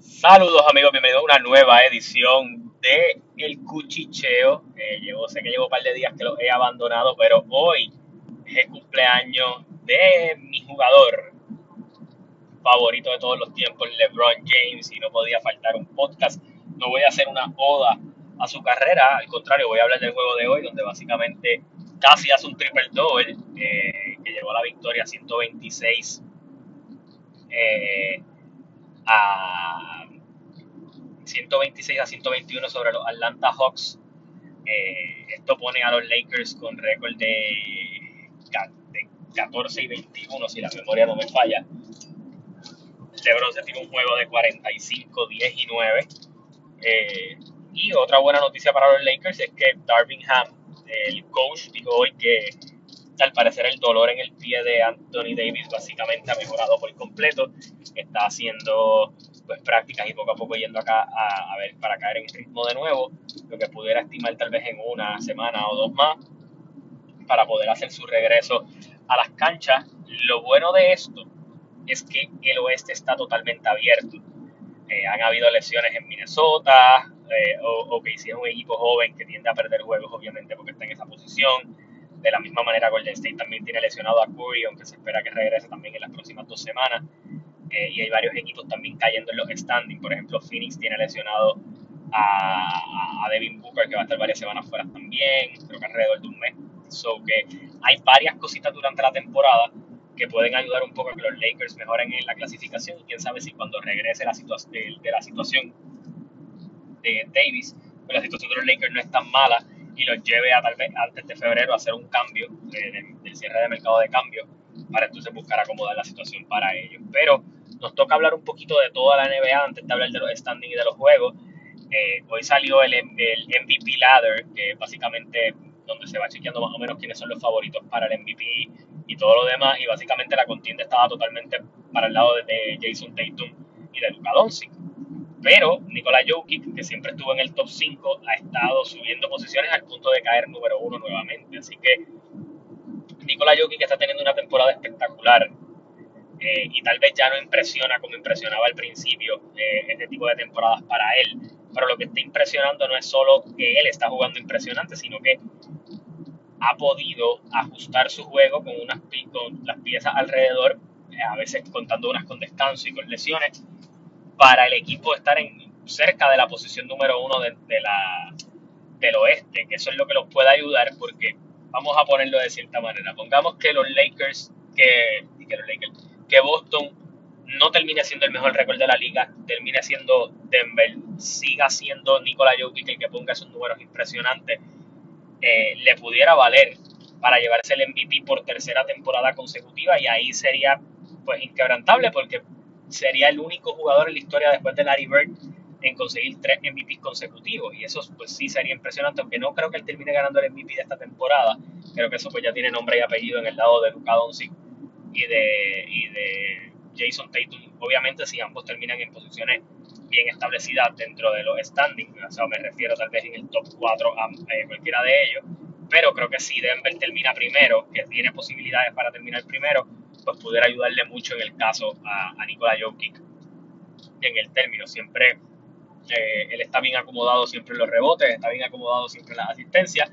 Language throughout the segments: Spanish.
Saludos amigos, bienvenidos a una nueva edición de El Cuchicheo. Eh, llevo, sé que llevo un par de días que los he abandonado, pero hoy es el cumpleaños de mi jugador favorito de todos los tiempos, LeBron James, y no podía faltar un podcast. No voy a hacer una oda a su carrera, al contrario, voy a hablar del juego de hoy, donde básicamente casi hace un triple double, eh, que llevó a la victoria 126 eh, a 126 a 121 sobre los Atlanta Hawks. Eh, esto pone a los Lakers con récord de, 14 y 21, si la memoria no me falla. LeBron se tiene un juego de 45, 10 y 9. Eh, y otra buena noticia para los Lakers es que Darvin Ham, el coach, dijo hoy que al parecer el dolor en el pie de Anthony Davis básicamente ha mejorado por completo. Está haciendo pues prácticas y poco a poco yendo acá a, ver para caer en ritmo de nuevo, lo que pudiera estimar tal vez en una semana o dos más para poder hacer su regreso a las canchas. Lo bueno de esto es que el oeste está totalmente abierto. Eh, han habido lesiones en Minnesota, eh, o, que hicieron un equipo joven que tiende a perder juegos, obviamente, porque está en esa posición. De la misma manera, Golden State también tiene lesionado a Curry, aunque se espera que regrese también en las próximas dos semanas. Eh, y hay varios equipos también cayendo en los standings. Por ejemplo, Phoenix tiene lesionado a, Devin Booker, que va a estar varias semanas fuera también, creo que alrededor de un mes. So que hay varias cositas durante la temporada que pueden ayudar un poco a que los Lakers mejoren en la clasificación. Y quién sabe si cuando regrese la de, de, la situación de Davis, pues la situación de los Lakers no es tan mala y los lleve a tal vez antes de febrero a hacer un cambio del cierre de mercado de cambio para entonces buscar acomodar la situación para ellos. Pero nos toca hablar un poquito de toda la NBA antes de hablar de los standings y de los juegos. Eh, hoy salió el, el, MVP Ladder, que básicamente donde se va chequeando más o menos quiénes son los favoritos para el MVP y todo lo demás. Y básicamente la contienda estaba totalmente para el lado de, Jason Tatum y de Luka Doncic. Pero Nikola Jokic, que siempre estuvo en el top 5, ha estado subiendo posiciones al punto de caer número uno nuevamente. Así que Nikola Jokic está teniendo una temporada espectacular. Eh, y tal vez ya no impresiona como impresionaba al principio eh, este tipo de temporadas para él. Pero lo que está impresionando no es solo que él está jugando impresionante, sino que ha podido ajustar su juego con, unas, con las piezas alrededor, eh, a veces contando unas con descanso y con lesiones, para el equipo estar en, cerca de la posición número uno de, la, del oeste, que eso es lo que los puede ayudar porque, vamos a ponerlo de cierta manera, pongamos que los Lakers, que, que los Lakers, que Boston no termine siendo el mejor récord de la liga, termine siendo Denver, siga siendo Nikola Jokic el que ponga esos números impresionantes, eh, le pudiera valer para llevarse el MVP por tercera temporada consecutiva y ahí sería pues inquebrantable porque sería el único jugador en la historia después de Larry Bird en conseguir tres MVPs consecutivos. Y eso pues sí sería impresionante aunque no creo que él termine ganando el MVP de esta temporada. Creo que eso pues ya tiene nombre y apellido en el lado de Luka Doncic y de, y de Jason Tatum. Obviamente, si ambos terminan en posiciones bien establecidas dentro de los standings, o sea, me refiero tal vez en el top 4 a eh, cualquiera de ellos, pero creo que si Denver termina primero, que tiene posibilidades para terminar primero, pues pudiera ayudarle mucho en el caso a, a Nikola Jokic en el término. Siempre eh, él está bien acomodado siempre en los rebotes, está bien acomodado siempre en las asistencias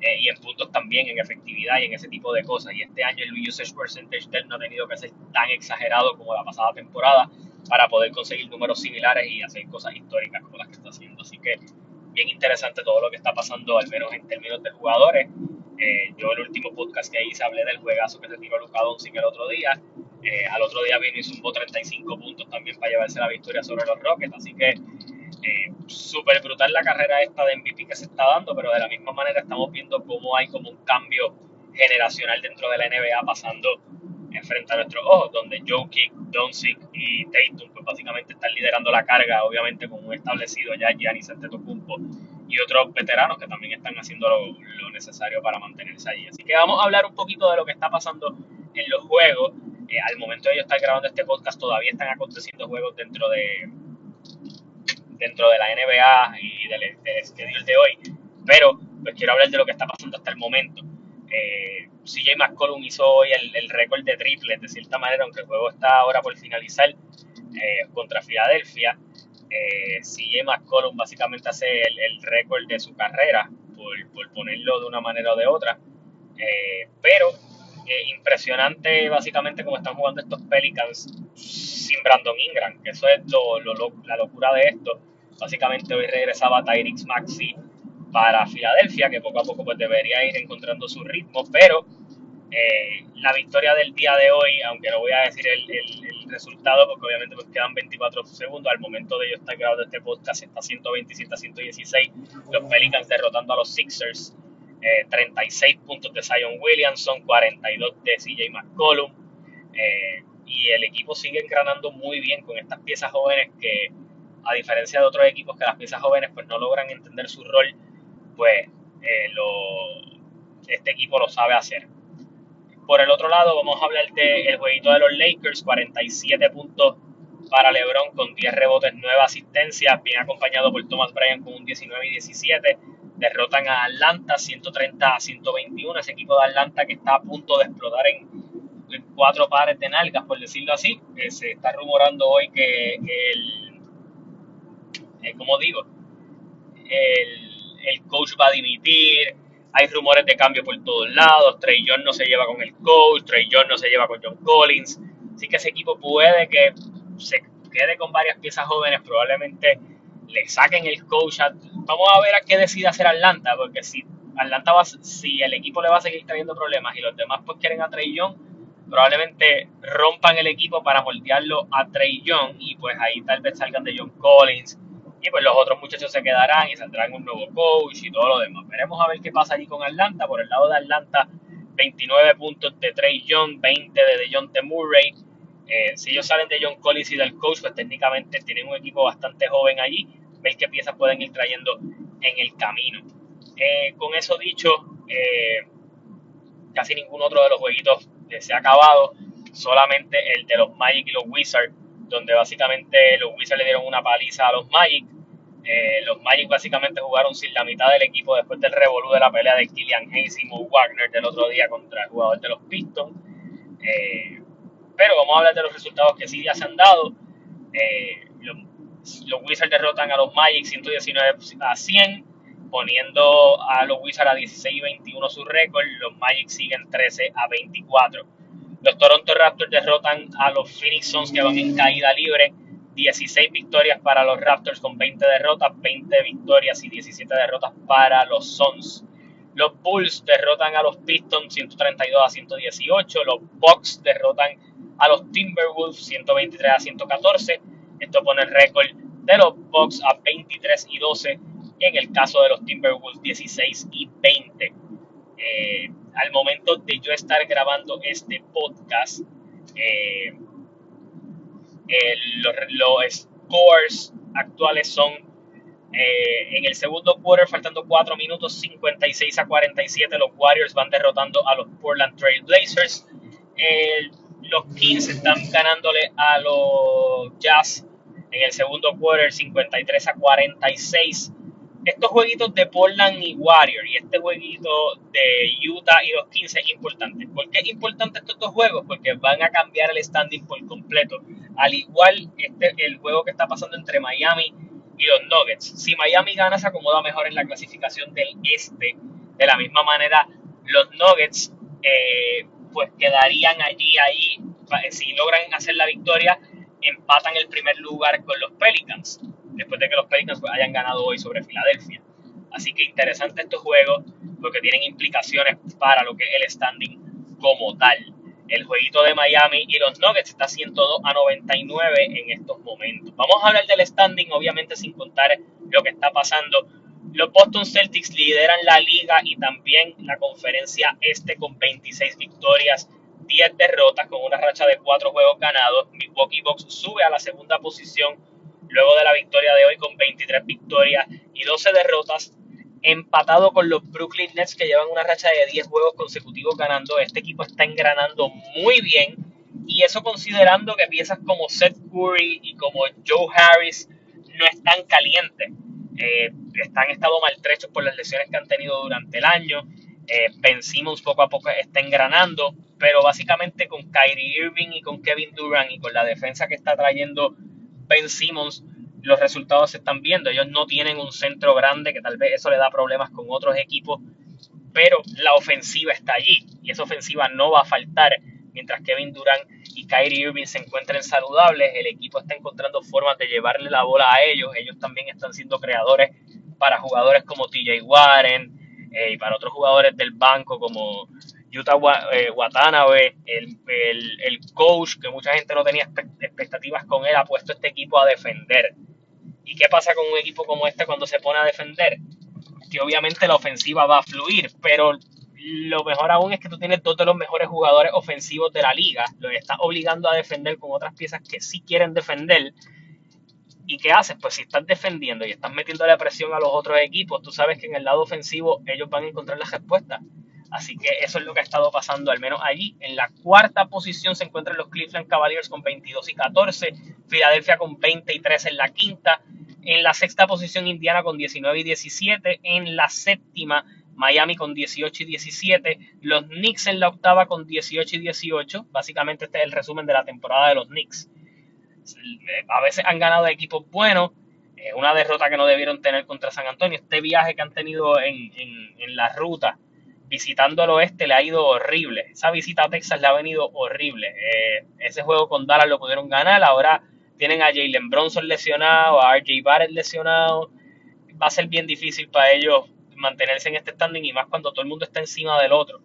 eh, y en puntos también, en efectividad y en ese tipo de cosas. Y este año el usage percentage del no ha tenido que ser tan exagerado como la pasada temporada para poder conseguir números similares y hacer cosas históricas como las que está haciendo. Así que bien interesante todo lo que está pasando, al menos en términos de jugadores. Eh, yo el último podcast que hice hablé del juegazo que se tiró Luka Doncic el otro día. Eh, al otro día vino y sumó 35 puntos también para llevarse la victoria sobre los Rockets. Así que eh, súper brutal la carrera esta de MVP que se está dando, pero de la misma manera estamos viendo cómo hay como un cambio generacional dentro de la NBA pasando frente a nuestros ojos, donde Jokic, Doncic y Tatum pues básicamente están liderando la carga, obviamente con un establecido ya Giannis Antetokounmpo y otros veteranos que también están haciendo lo, necesario para mantenerse allí. Así que vamos a hablar un poquito de lo que está pasando en los juegos. Eh, al momento de yo estar grabando este podcast todavía están aconteciendo juegos dentro de dentro de la NBA y del, del schedule de hoy, pero pues quiero hablar de lo que está pasando hasta el momento. Eh, CJ McCollum hizo hoy el, récord de triples, de cierta manera, aunque el juego está ahora por finalizar eh, contra Filadelfia. Eh, CJ McCollum básicamente hace el, récord de su carrera, por, ponerlo de una manera o de otra. Eh, pero eh, impresionante básicamente como están jugando estos Pelicans sin Brandon Ingram, que eso es la locura de esto. Básicamente hoy regresaba Tyrix Maxi para Filadelfia, que poco a poco pues debería ir encontrando su ritmo, pero eh, la victoria del día de hoy, aunque no voy a decir el, resultado, porque obviamente pues quedan 24 segundos, al momento de yo estar grabando este podcast está 127 a 116, los Pelicans derrotando a los Sixers, 36 eh, puntos de Zion Williamson, 42 de CJ McCollum, eh, y el equipo sigue engranando muy bien con estas piezas jóvenes que, a diferencia de otros equipos que las piezas jóvenes pues no logran entender su rol, pues este equipo lo sabe hacer. Por el otro lado, vamos a hablar del el jueguito de los Lakers, 47 puntos para LeBron con 10 rebotes, 9 asistencias, bien acompañado por Thomas Bryant con un 19 y 17. Derrotan a Atlanta 130 a 121, ese equipo de Atlanta que está a punto de explotar en, cuatro pares de nalgas, por decirlo así. se está rumorando hoy que el, eh, como digo, el, el coach va a dimitir, hay rumores de cambio por todos lados. Trey John no se lleva con el coach, Trey John no se lleva con John Collins. Así que ese equipo puede que se quede con varias piezas jóvenes, probablemente le saquen el coach. vamos a ver a qué decide hacer Atlanta, porque si Atlanta va, si el equipo le va a seguir trayendo problemas y los demás pues quieren a Trey Young, probablemente rompan el equipo para moldearlo a Trey Young y pues ahí tal vez salgan de John Collins y pues los otros muchachos se quedarán y saldrán un nuevo coach y todo lo demás. Veremos a ver qué pasa allí con Atlanta. Por el lado de Atlanta, 29 puntos de Trey Young, 20 de John T. Murray. Eh, si ellos salen de John Collins y del coach, pues técnicamente tienen un equipo bastante joven allí. Ver qué piezas pueden ir trayendo en el camino. Eh, con eso dicho, eh, casi ningún otro de los jueguitos se ha acabado. Solamente el de los Magic y los Wizards donde básicamente los Wizards le dieron una paliza a los Magic. Eh, los Magic básicamente jugaron sin la mitad del equipo después del revolú de la pelea de Killian Hayes y Mo Wagner del otro día contra el jugador de los Pistons. Eh, pero vamos a hablar de los resultados que sí ya se han dado. Eh, los, Wizards derrotan a los Magic 119 a 100, poniendo a los Wizards a 16 y 21 su récord. Los Magic siguen 13 a 24. Los Toronto Raptors derrotan a los Phoenix Suns que van en caída libre. 16 victorias para los Raptors con 20 derrotas, 20 victorias y 17 derrotas para los Suns. Los Bulls derrotan a los Pistons 132 a 118. Los Bucks derrotan a los Timberwolves 123 a 114. Esto pone el récord de los Bucks a 23 y 12. En el caso de los Timberwolves 16 y 20. Eh, al momento de yo estar grabando este podcast, eh, los, scores actuales son eh, en el segundo quarter, faltando 4 minutos, 56 a 47, los Warriors van derrotando a los Portland Trail Blazers. los Kings están ganándole a los Jazz en el segundo quarter, 53 a 46 estos jueguitos de Portland y Warrior y este jueguito de Utah y los 15 es importante. ¿Por qué es importante estos dos juegos? Porque van a cambiar el standing por completo. Al igual este, el juego que está pasando entre Miami y los Nuggets. Si Miami gana, se acomoda mejor en la clasificación del este. De la misma manera, los Nuggets eh, pues quedarían allí, ahí. Si logran hacer la victoria, empatan el primer lugar con los Pelicans después de que los Pelicans hayan ganado hoy sobre Filadelfia. Así que interesante estos juegos porque tienen implicaciones para lo que es el standing como tal. El jueguito de Miami y los Nuggets está 102 a 99 en estos momentos. Vamos a hablar del standing, obviamente sin contar lo que está pasando. Los Boston Celtics lideran la liga y también la conferencia este con 26 victorias, 10 derrotas con una racha de 4 juegos ganados. Milwaukee Bucks sube a la segunda posición luego de la victoria de hoy con 23 victorias y 12 derrotas, empatado con los Brooklyn Nets que llevan una racha de 10 juegos consecutivos ganando. Este equipo está engranando muy bien y eso considerando que piezas como Seth Curry y como Joe Harris no están calientes. Eh, están estado maltrechos por las lesiones que han tenido durante el año. Eh, poco a poco está engranando, pero básicamente con Kyrie Irving y con Kevin Durant y con la defensa que está trayendo Ben Simmons los resultados se están viendo. Ellos no tienen un centro grande, que tal vez eso le da problemas con otros equipos, pero la ofensiva está allí y esa ofensiva no va a faltar. Mientras Kevin Durant y Kyrie Irving se encuentren saludables, el equipo está encontrando formas de llevarle la bola a ellos. Ellos también están siendo creadores para jugadores como TJ Warren eh, y para otros jugadores del banco como Yuta eh, Watanabe, el, el, coach que mucha gente no tenía expectativas con él, ha puesto este equipo a defender. ¿Y qué pasa con un equipo como este cuando se pone a defender? Que obviamente la ofensiva va a fluir, pero lo mejor aún es que tú tienes dos de los mejores jugadores ofensivos de la liga, los estás obligando a defender con otras piezas que sí quieren defender. ¿Y qué haces? Pues si estás defendiendo y estás metiendo la presión a los otros equipos, tú sabes que en el lado ofensivo ellos van a encontrar las respuestas. Así que eso es lo que ha estado pasando, al menos allí. En la cuarta posición se encuentran los Cleveland Cavaliers con 22 y 14, Filadelfia con 23 en la quinta, en la sexta posición Indiana con 19 y 17, en la séptima Miami con 18 y 17, los Knicks en la octava con 18 y 18. Básicamente este es el resumen de la temporada de los Knicks. A veces han ganado equipos buenos, eh, una derrota que no debieron tener contra San Antonio. Este viaje que han tenido en, en la ruta visitando al oeste le ha ido horrible. Esa visita a Texas le ha venido horrible. Eh, ese juego con Dallas lo pudieron ganar. Ahora tienen a Jalen Bronson lesionado, a RJ Barrett lesionado. Va a ser bien difícil para ellos mantenerse en este standing y más cuando todo el mundo está encima del otro.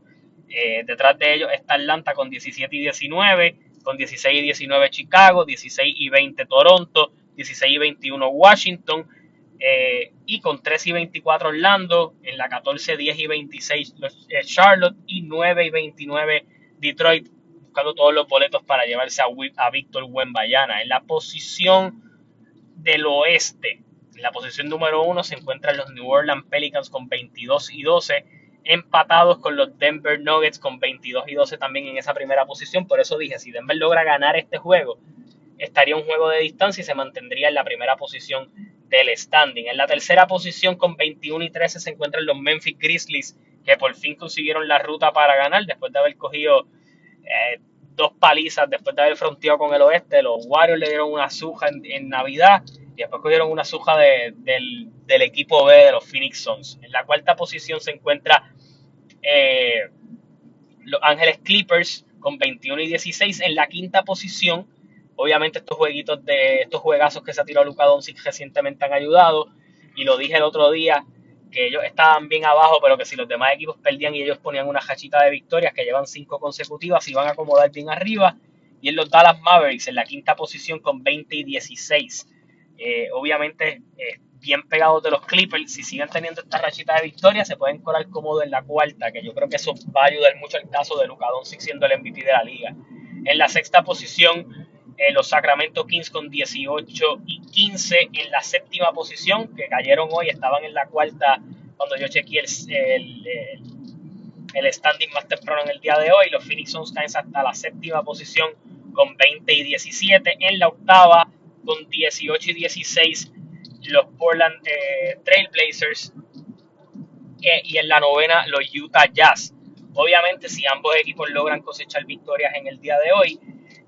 Eh, detrás de ellos está Atlanta con 17 y 19, con 16 y 19 Chicago, 16 y 20 Toronto, 16 y 21 Washington, eh, y con 3 y 24 Orlando, en la 14, 10 y 26 eh, Charlotte y 9 y 29 Detroit, buscando todos los boletos para llevarse a, a Víctor. En la posición del oeste, en la posición número 1 se encuentran los New Orleans Pelicans con 22 y 12, empatados con los Denver Nuggets con 22 y 12 también en esa primera posición. Por eso dije, si Denver logra ganar este juego, estaría un juego de distancia y se mantendría en la primera posición del standing. En la tercera posición con 21 y 13 se encuentran los Memphis Grizzlies, que por fin consiguieron la ruta para ganar después de haber cogido eh, dos palizas, después de haber fronteado con el oeste. Los Warriors le dieron una suja en, Navidad y después cogieron una suja del, equipo B de los Phoenix Suns. En la cuarta posición se encuentra eh, los Ángeles Clippers con 21 y 16. En la quinta posición Obviamente estos jueguitos de estos juegazos que se ha tirado Luka Doncic recientemente han ayudado y lo dije el otro día que ellos estaban bien abajo, pero que si los demás equipos perdían y ellos ponían una hachita de victorias que llevan cinco consecutivas, iban a acomodar bien arriba. Y en los Dallas Mavericks en la quinta posición con 20 y 16. Eh, obviamente, eh, bien pegados de los Clippers, si siguen teniendo esta rachita de victorias, se pueden colar cómodo en la cuarta, que yo creo que eso va a ayudar mucho el caso de Luka Doncic siendo el MVP de la liga. En la sexta posición, eh, los Sacramento Kings con 18 y 15 en la séptima posición, que cayeron hoy, estaban en la cuarta cuando yo chequeé el, el, standing más temprano en el día de hoy. Los Phoenix Suns caen hasta la séptima posición con 20 y 17. En la octava con 18 y 16 los Portland eh, Trailblazers. Y en la novena los Utah Jazz. Obviamente si ambos equipos logran cosechar victorias en el día de hoy,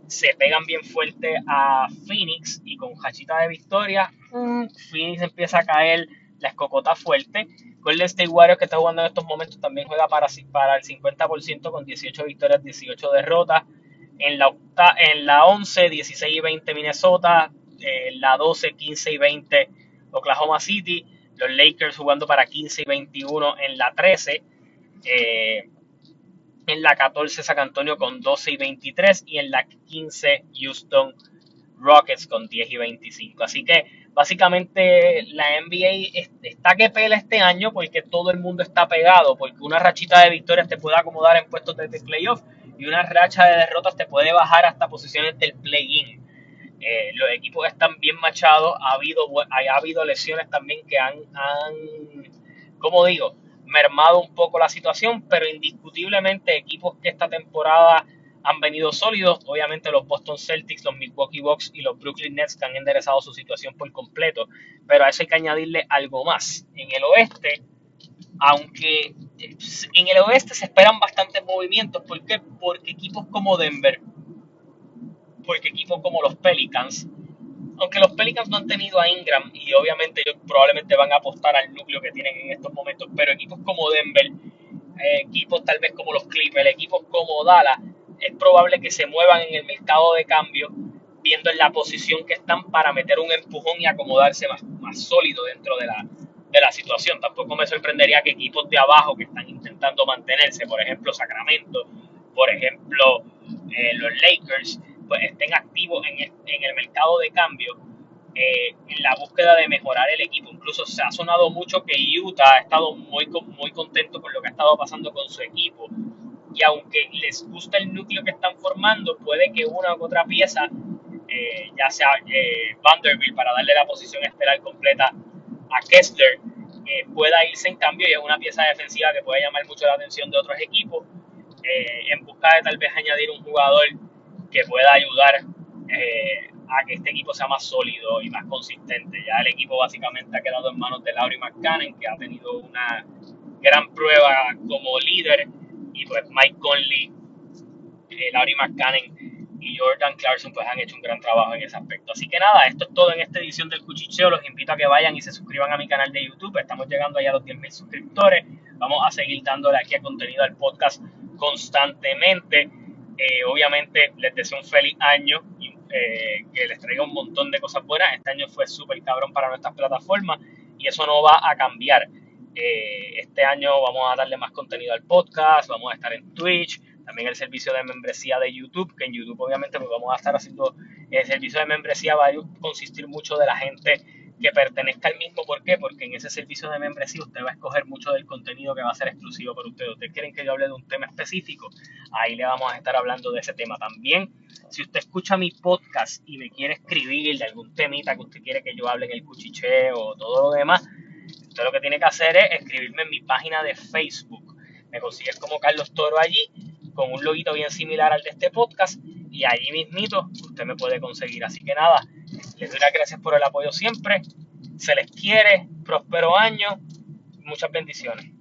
se pegan bien fuerte a Phoenix y con hachita de victoria, mm. Phoenix empieza a caer la escocota fuerte. Golden State Warriors que está jugando en estos momentos también juega para, para el 50% con 18 victorias, 18 derrotas. En la, en la 11, 16 y 20 Minnesota. En la 12, 15 y 20 Oklahoma City. Los Lakers jugando para 15 y 21 en la 13. Eh, en la 14 San Antonio con 12 y 23 y en la 15 Houston Rockets con 10 y 25. Así que básicamente la NBA está que pela este año porque todo el mundo está pegado, porque una rachita de victorias te puede acomodar en puestos de playoff y una racha de derrotas te puede bajar hasta posiciones del play-in. Eh, los equipos están bien machados, ha habido, ha habido lesiones también que han, han como digo, mermado un poco la situación, pero indiscutiblemente equipos que esta temporada han venido sólidos, obviamente los Boston Celtics, los Milwaukee Bucks y los Brooklyn Nets que han enderezado su situación por completo, pero a eso hay que añadirle algo más. En el oeste, aunque en el oeste se esperan bastantes movimientos, ¿por qué? Porque equipos como Denver, porque equipos como los Pelicans, aunque los Pelicans no han tenido a Ingram y obviamente ellos probablemente van a apostar al núcleo que tienen en estos momentos, pero equipos como Denver, eh, equipos tal vez como los Clippers, equipos como Dallas, es probable que se muevan en el mercado de cambio viendo en la posición que están para meter un empujón y acomodarse más, sólido dentro de la, de la situación. Tampoco me sorprendería que equipos de abajo que están intentando mantenerse, por ejemplo Sacramento, por ejemplo eh, los Lakers, pues estén activos en el, en el mercado de cambio eh, en la búsqueda de mejorar el equipo. Incluso se ha sonado mucho que Utah ha estado muy, muy contento con lo que ha estado pasando con su equipo. Y aunque les gusta el núcleo que están formando, puede que una u otra pieza, eh, ya sea Vanderbilt para darle la posición estelar completa a Kessler eh, pueda irse en cambio y es una pieza defensiva que puede llamar mucho la atención de otros equipos eh, en busca de tal vez añadir un jugador que pueda ayudar eh, a que este equipo sea más sólido y más consistente. Ya el equipo básicamente ha quedado en manos de Laurie McCann, que ha tenido una gran prueba como líder, y pues Mike Conley, Laurie McCann y Jordan Clarkson pues han hecho un gran trabajo en ese aspecto. Así que nada, esto es todo en esta edición del Cuchicheo. Los invito a que vayan y se suscriban a mi canal de YouTube. Estamos llegando allá a los 10.000 suscriptores. Vamos a seguir dándole aquí a contenido al podcast constantemente. Eh, obviamente les deseo un feliz año eh, que les traiga un montón de cosas buenas. Este año fue súper cabrón para nuestras plataformas y eso no va a cambiar. Eh, este año vamos a darle más contenido al podcast, vamos a estar en Twitch, también el servicio de membresía de YouTube, que en YouTube obviamente pues vamos a estar haciendo el servicio de membresía va a consistir mucho de la gente que pertenezca al mismo. ¿Por qué? Porque en ese servicio de membresía usted va a escoger mucho del contenido que va a ser exclusivo para usted. ¿Ustedes quieren que yo hable de un tema específico? Ahí le vamos a estar hablando de ese tema. También, si usted escucha mi podcast y me quiere escribir de algún temita que usted quiere que yo hable en el cuchicheo o todo lo demás, usted lo que tiene que hacer es escribirme en mi página de Facebook. Me consigues como Carlos Toro allí con un loguito bien similar al de este podcast y allí mismito usted me puede conseguir. Así que nada, les doy las gracias por el apoyo siempre. Se les quiere, próspero año, muchas bendiciones.